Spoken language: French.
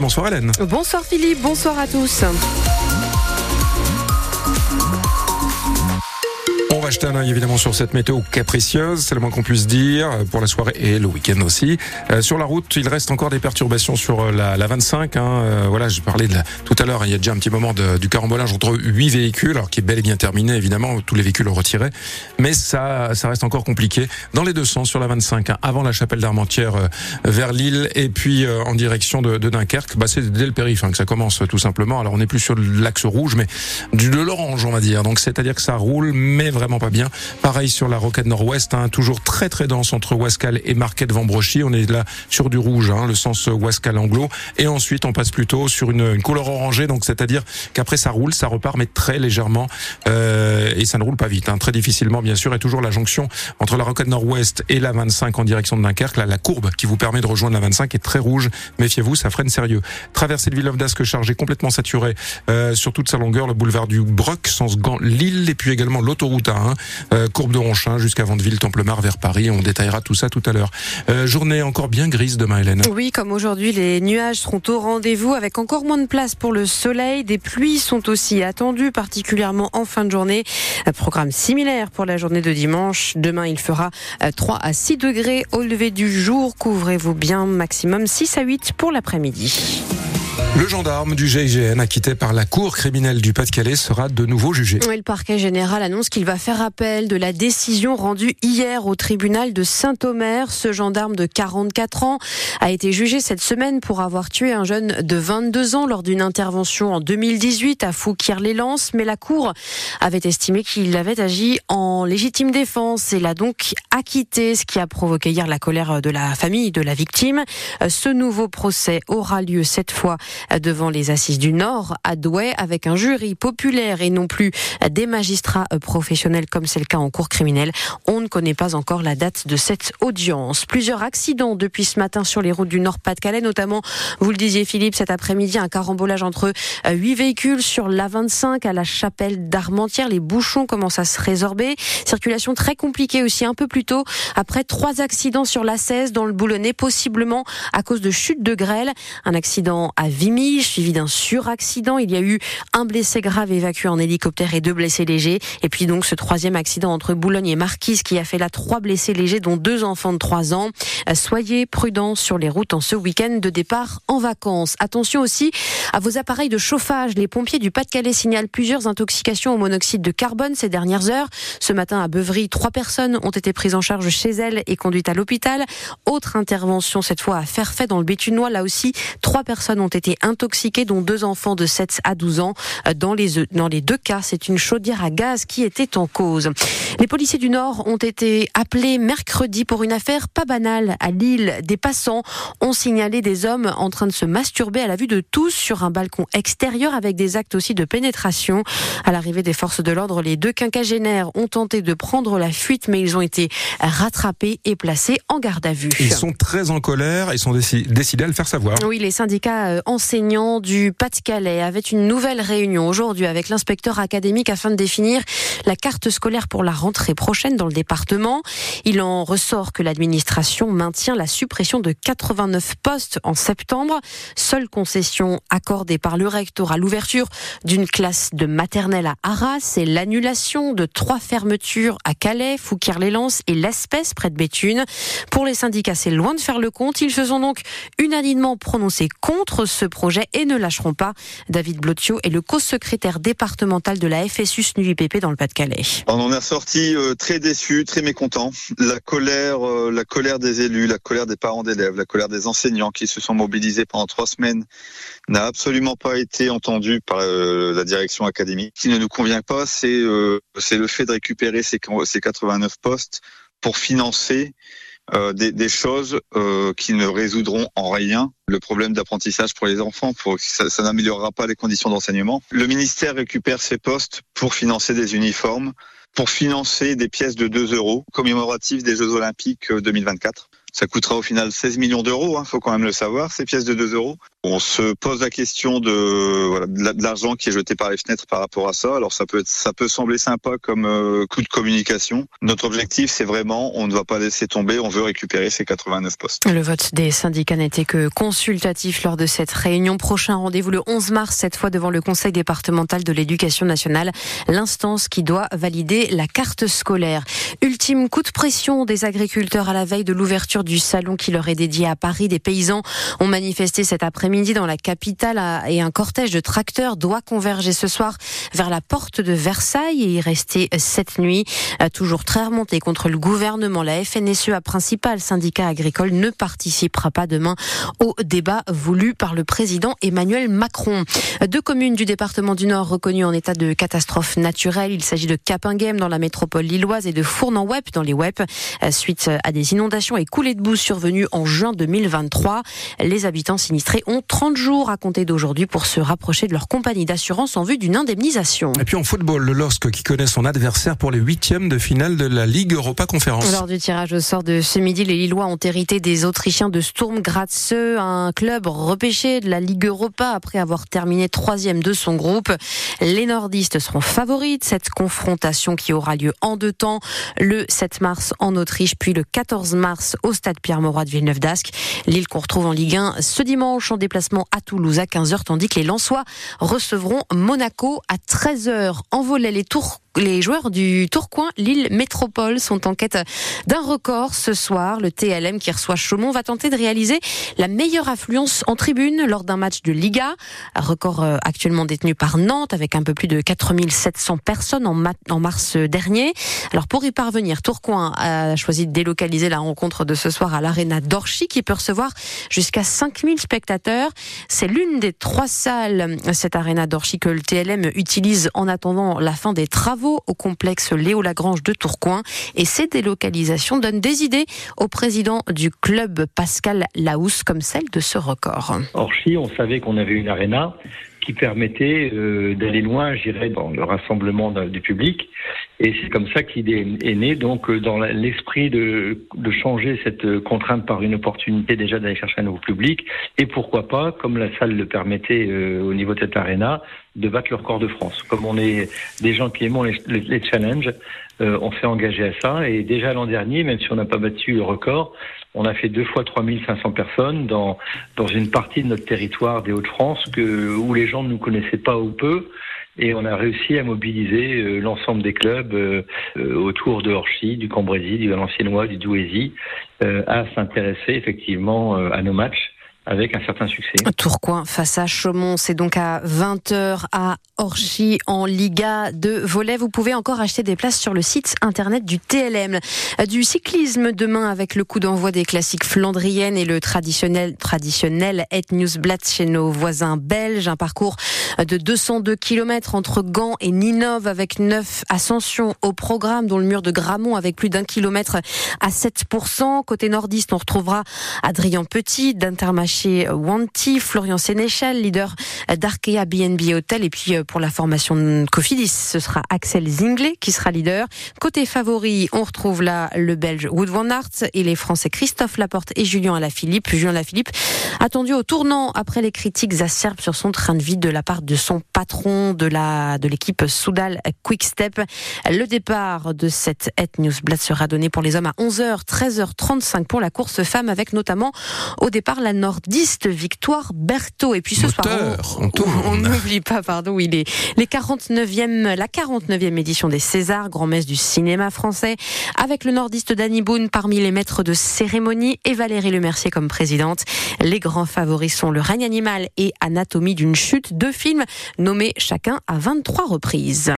Bonsoir Hélène. Bonsoir Philippe, bonsoir à tous. Va jeter un œil évidemment sur cette météo capricieuse, c'est le moins qu'on puisse dire, pour la soirée et le week-end aussi. Euh, sur la route, il reste encore des perturbations sur euh, la, la 25. Hein. Euh, voilà, j'ai parlé de la, tout à l'heure, il y a déjà un petit moment de, du carambolage entre huit véhicules, alors qui est bel et bien terminé évidemment, tous les véhicules ont retiré, mais ça, ça reste encore compliqué dans les deux sens sur la 25, hein, avant la chapelle d'Armentières vers Lille et puis en direction de, de Dunkerque. Bah, c'est dès le périph' hein, que ça commence tout simplement. Alors on n'est plus sur l'axe rouge, mais du, de l'orange on va dire. Donc c'est-à-dire que ça roule, mais vraiment pas bien. Pareil sur la roquette nord-ouest, hein, toujours très très dense entre Wascal et Marquette Vambrochy. On est là sur du rouge, hein, le sens Wascal anglo. Et ensuite, on passe plutôt sur une, une couleur orangée, donc c'est-à-dire qu'après ça roule, ça repart, mais très légèrement, euh, et ça ne roule pas vite, hein, très difficilement bien sûr. Et toujours la jonction entre la roquette nord-ouest et la 25 en direction de Dunkerque, là, la courbe qui vous permet de rejoindre la 25 est très rouge. Méfiez-vous, ça freine sérieux. Traversée de Villeneuve d'Ascq chargée complètement saturée euh, sur toute sa longueur, le boulevard du Broc, sens Gand, Lille, et puis également l'autoroute Euh, courbe de Ronchin jusqu'à Vandeville, Templemar vers Paris. On détaillera tout ça tout à l'heure. Euh, journée encore bien grise demain, Hélène. Oui, comme aujourd'hui, les nuages seront au rendez-vous avec encore moins de place pour le soleil. Des pluies sont aussi attendues, particulièrement en fin de journée. Un programme similaire pour la journée de dimanche. Demain, il fera 3 euh, à 6 degrés au lever du jour. Couvrez-vous bien, maximum 6 à 8 pour l'après-midi. Le gendarme du GIGN, acquitté par la Cour criminelle du Pas-de-Calais, sera de nouveau jugé. Oui, le parquet général annonce qu'il va faire appel de la décision rendue hier au tribunal de Saint-Omer. Ce gendarme de 44 ans a été jugé cette semaine pour avoir tué un jeune de 22 ans lors d'une intervention en 2018 à Fouquier-les-Lances. Mais la Cour avait estimé qu'il avait agi en légitime défense et l'a donc acquitté, ce qui a provoqué hier la colère de la famille de la victime. Ce nouveau procès aura lieu cette fois devant les assises du Nord à Douai avec un jury populaire et non plus des magistrats professionnels comme c'est le cas en cours criminelle. On ne connaît pas encore la date de cette audience. Plusieurs accidents depuis ce matin sur les routes du Nord-Pas-de-Calais, notamment, vous le disiez Philippe, cet après-midi, un carambolage entre huit véhicules sur l'A25 à la chapelle d'Armentières. Les bouchons commencent à se résorber. Circulation très compliquée aussi un peu plus tôt après trois accidents sur l'A16 dans le Boulonnais, possiblement à cause de chute de grêle. Un accident à Suivi d'un suraccident. Il y a eu un blessé grave évacué en hélicoptère et deux blessés légers. Et puis donc ce troisième accident entre Boulogne et Marquise qui a fait là trois blessés légers, dont deux enfants de 3 ans. Euh, soyez prudents sur les routes en ce week-end de départ en vacances. Attention aussi à vos appareils de chauffage. Les pompiers du Pas-de-Calais signalent plusieurs intoxications au monoxyde de carbone ces dernières heures. Ce matin à Beuvry, trois personnes ont été prises en charge chez elles et conduites à l'hôpital. Autre intervention cette fois à fait dans le Bétunois. Là aussi, trois personnes ont été intoxiqués, dont deux enfants de 7 à 12 ans. Dans les, dans les deux cas, c'est une chaudière à gaz qui était en cause. Les policiers du Nord ont été appelés mercredi pour une affaire pas banale à Lille. Des passants ont signalé des hommes en train de se masturber à la vue de tous sur un balcon extérieur avec des actes aussi de pénétration. À l'arrivée des forces de l'ordre, les deux quinquagénaires ont tenté de prendre la fuite, mais ils ont été rattrapés et placés en garde à vue. Ils sont très en colère et sont décidés à le faire savoir. Oui, les syndicats euh, enseignants du Pas-de-Calais avaient une nouvelle réunion aujourd'hui avec l'inspecteur académique afin de définir la carte scolaire pour la rentrée prochaine dans le département. Il en ressort que l'administration maintient la suppression de 89 postes en septembre. Seule concession accordée par le recteur à l'ouverture d'une classe de maternelle à Arras, c'est l'annulation de trois fermetures à Calais, Fouquier-les-Lances et l'Espèce près de Béthune. Pour les syndicats, c'est loin de faire le compte. Ils se sont donc unanimement prononcés contre ce et ne lâcheront pas. David Blotio est le co-secrétaire départemental de la FSU SNUIPP dans le Pas-de-Calais. On en est sorti euh, très déçu, très mécontent. La colère, euh, la colère des élus, la colère des parents d'élèves, la colère des enseignants qui se sont mobilisés pendant trois semaines n'a absolument pas été entendue par euh, la direction académique. Ce qui ne nous convient pas, c'est le fait de récupérer ces, ces 89 postes pour financer euh, des, choses euh, qui ne résoudront en rien le problème d'apprentissage pour les enfants. Ça, ça n'améliorera pas les conditions d'enseignement. Le ministère récupère ces postes pour financer des uniformes, pour financer des pièces de 2 euros commémoratives des Jeux Olympiques 2024. Ça coûtera au final 16 millions d'euros, hein, faut quand même le savoir, ces pièces de 2 euros. On se pose la question de, voilà, l'argent qui est jeté par les fenêtres par rapport à ça. Alors ça peut être, ça peut sembler sympa comme euh, coup de communication. Notre objectif, c'est vraiment, on ne va pas laisser tomber, on veut récupérer ces 89 postes. Le vote des syndicats n'était que consultatif lors de cette réunion. Prochain rendez-vous le 11 mars, cette fois devant le Conseil départemental de l'éducation nationale, l'instance qui doit valider la carte scolaire. Ultime coup de pression des agriculteurs à la veille de l'ouverture du salon qui leur est dédié à Paris. Des paysans ont manifesté cet après-midi dans la capitale et un cortège de tracteurs doit converger ce soir vers la porte de Versailles et y rester cette nuit. Toujours très remonté contre le gouvernement, la FNSEA, principal syndicat agricole, ne participera pas demain au débat voulu par le président Emmanuel Macron. Deux communes du département du Nord reconnues en état de catastrophe naturelle. Il s'agit de Capinghem dans la métropole lilloise et de Fournan-Web dans les Web suite à des inondations et coulées de boue survenues en juin 2023. Les habitants sinistrés ont 30 jours à compter d'aujourd'hui pour se rapprocher de leur compagnie d'assurance en vue d'une indemnisation. Et puis en football, le LOSC qui connaît son adversaire pour les huitièmes de finale de la Ligue Europa Conférence. Lors du tirage au sort de ce midi, les Lillois ont hérité des Autrichiens de Sturm Graz, un club repêché de la Ligue Europa après avoir terminé troisième de son groupe. Les nordistes seront favoris de cette confrontation qui aura lieu en deux temps, le 7 mars en Autriche, puis le 14 mars au stade Pierre-Mauroy de Villeneuve d'Ascq. Lille qu'on retrouve en Ligue 1 ce dimanche en déplacement à Toulouse à 15h, tandis que les Lensois recevront Monaco à 13h. En volet, les tours les joueurs du Tourcoing Lille Métropole sont en quête d'un record ce soir. Le TLM qui reçoit Chaumont va tenter de réaliser la meilleure affluence en tribune lors d'un match de Liga. Un record euh, actuellement détenu par Nantes avec un peu plus de 4700 personnes en, mars dernier. Alors pour y parvenir, Tourcoing a choisi de délocaliser la rencontre de ce soir à l'Arena d'Orchy qui peut recevoir jusqu'à 5000 spectateurs. C'est l'une des trois salles, cette Arena d'Orchy que le TLM utilise en attendant la fin des travaux au complexe Léo Lagrange de Tourcoing. Et ces délocalisations donnent des idées au président du club Pascal Laousse comme celle de ce record. Orchy, on savait qu'on avait une arena qui permettait euh, d'aller loin, j'irais, dans le rassemblement du public. Et c'est comme ça qu'il est, né, donc, euh, dans l'esprit de, de changer cette contrainte par une opportunité déjà d'aller chercher un nouveau public. Et pourquoi pas, comme la salle le permettait euh, au niveau de cette arena, de battre le record de France. Comme on est des gens qui aimons les, les, challenges, on s'est engagé à ça. Et déjà l'an dernier, même si on n'a pas battu le record, on a fait deux fois 3500 personnes dans, dans une partie de notre territoire des Hauts-de-France que, où les gens ne nous connaissaient pas ou peu. Et on a réussi à mobiliser euh, l'ensemble des clubs euh, euh, autour de Orchy, du Cambrésis, du Valenciennois, du Douaisis, à s'intéresser effectivement à nos matchs avec un certain succès. Tourcoing face à Chaumont, c'est donc à 20h à Orchy en Liga de volet. Vous pouvez encore acheter des places sur le site internet du TLM. Du cyclisme demain avec le coup d'envoi des classiques flandriennes et le traditionnel, traditionnel Et Newsblatt chez nos voisins belges. Un parcours de 202 km entre Gand et Ninove avec 9 ascensions au programme dont le mur de Gramont avec plus d'un kilomètre à 7%. Côté nordiste, on retrouvera Adrien Petit d'Intermachine chez Wanty, Florian Sénéchal, leader d'Arkea BNB Hotel. Et puis euh, pour la formation Cofidis, ce sera Axel Zinglet qui sera leader. Côté favori, on retrouve là le Belge Wood van Aert et les Français Christophe Laporte et Julien Alaphilippe. Julien Alaphilippe attendu au tournant après les critiques acerbes sur son train de vie de la part de son patron de la de l'équipe Soudal Quickstep. Le départ de cette Het Newsblad sera donné pour les hommes à 11h, 13h35 pour la course femme avec notamment au départ la Nord Victoire Berthaud. Et puis ce soir, on n'oublie pas, pardon, il est les 49e, la 49e édition des Césars, grand-messe du cinéma français, avec le nordiste Danny Boone parmi les maîtres de cérémonie et Valérie Lemercier comme présidente. Les grands favoris sont Le règne animal et Anatomie d'une chute, deux films nommés chacun à 23 reprises.